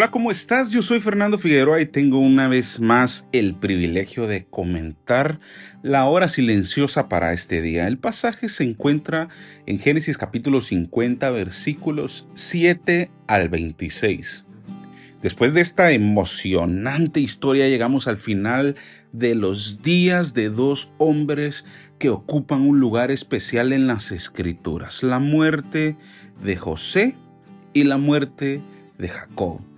Hola, ¿cómo estás? Yo soy Fernando Figueroa y tengo una vez más el privilegio de comentar la hora silenciosa para este día. El pasaje se encuentra en Génesis capítulo 50 versículos 7 al 26. Después de esta emocionante historia llegamos al final de los días de dos hombres que ocupan un lugar especial en las escrituras, la muerte de José y la muerte de Jacob.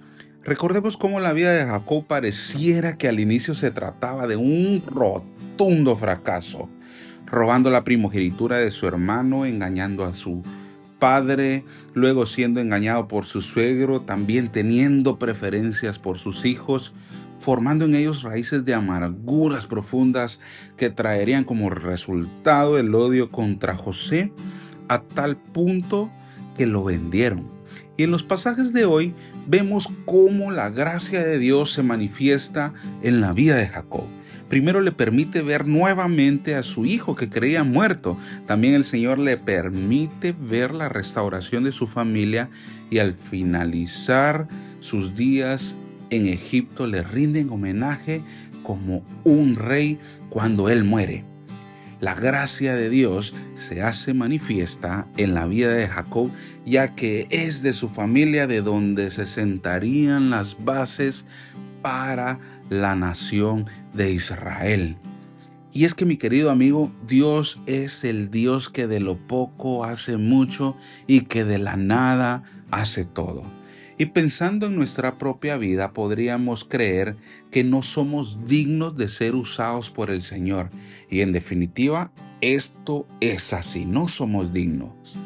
Recordemos cómo la vida de Jacob pareciera que al inicio se trataba de un rotundo fracaso, robando la primogenitura de su hermano, engañando a su padre, luego siendo engañado por su suegro, también teniendo preferencias por sus hijos, formando en ellos raíces de amarguras profundas que traerían como resultado el odio contra José a tal punto que lo vendieron y en los pasajes de hoy vemos cómo la gracia de Dios se manifiesta en la vida de Jacob. Primero le permite ver nuevamente a su hijo que creía muerto. También el Señor le permite ver la restauración de su familia y al finalizar sus días en Egipto le rinden homenaje como un rey cuando él muere la gracia de Dios se hace manifiesta en la vida de Jacob, ya que es de su familia de donde se sentarían las bases para la nación de Israel. Y es que mi querido amigo, Dios es el Dios que de lo poco hace mucho y que de la nada hace todo. Y pensando en nuestra propia vida, podríamos creer que no somos dignos de ser usados por el Señor. Y en definitiva, esto es así, no somos dignos.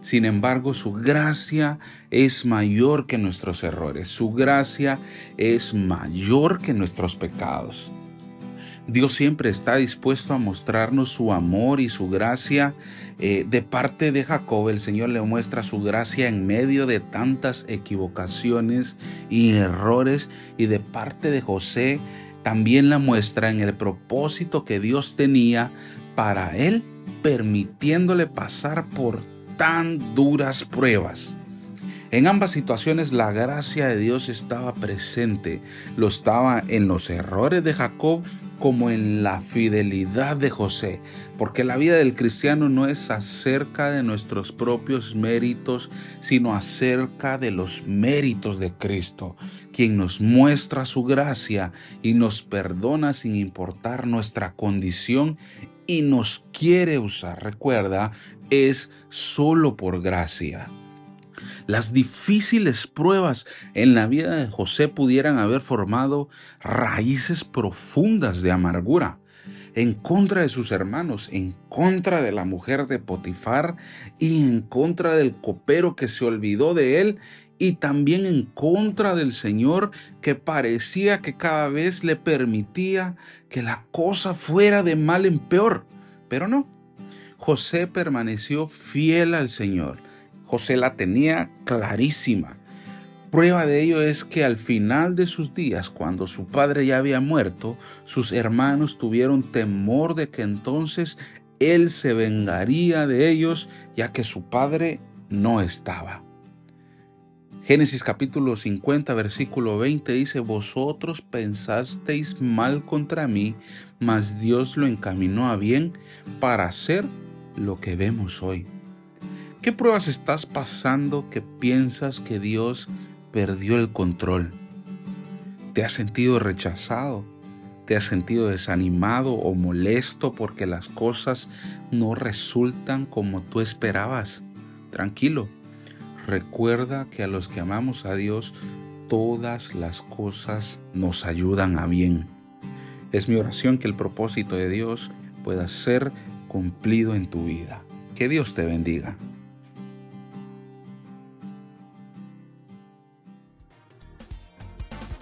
Sin embargo, su gracia es mayor que nuestros errores, su gracia es mayor que nuestros pecados. Dios siempre está dispuesto a mostrarnos su amor y su gracia. Eh, de parte de Jacob, el Señor le muestra su gracia en medio de tantas equivocaciones y errores. Y de parte de José, también la muestra en el propósito que Dios tenía para él, permitiéndole pasar por tan duras pruebas. En ambas situaciones la gracia de Dios estaba presente, lo estaba en los errores de Jacob como en la fidelidad de José, porque la vida del cristiano no es acerca de nuestros propios méritos, sino acerca de los méritos de Cristo, quien nos muestra su gracia y nos perdona sin importar nuestra condición y nos quiere usar. Recuerda, es solo por gracia. Las difíciles pruebas en la vida de José pudieran haber formado raíces profundas de amargura en contra de sus hermanos, en contra de la mujer de Potifar y en contra del copero que se olvidó de él y también en contra del Señor que parecía que cada vez le permitía que la cosa fuera de mal en peor. Pero no, José permaneció fiel al Señor José la tenía clarísima. Prueba de ello es que al final de sus días, cuando su padre ya había muerto, sus hermanos tuvieron temor de que entonces él se vengaría de ellos, ya que su padre no estaba. Génesis capítulo 50, versículo 20 dice, Vosotros pensasteis mal contra mí, mas Dios lo encaminó a bien para hacer lo que vemos hoy. ¿Qué pruebas estás pasando que piensas que Dios perdió el control? ¿Te has sentido rechazado? ¿Te has sentido desanimado o molesto porque las cosas no resultan como tú esperabas? Tranquilo, recuerda que a los que amamos a Dios, todas las cosas nos ayudan a bien. Es mi oración que el propósito de Dios pueda ser cumplido en tu vida. Que Dios te bendiga.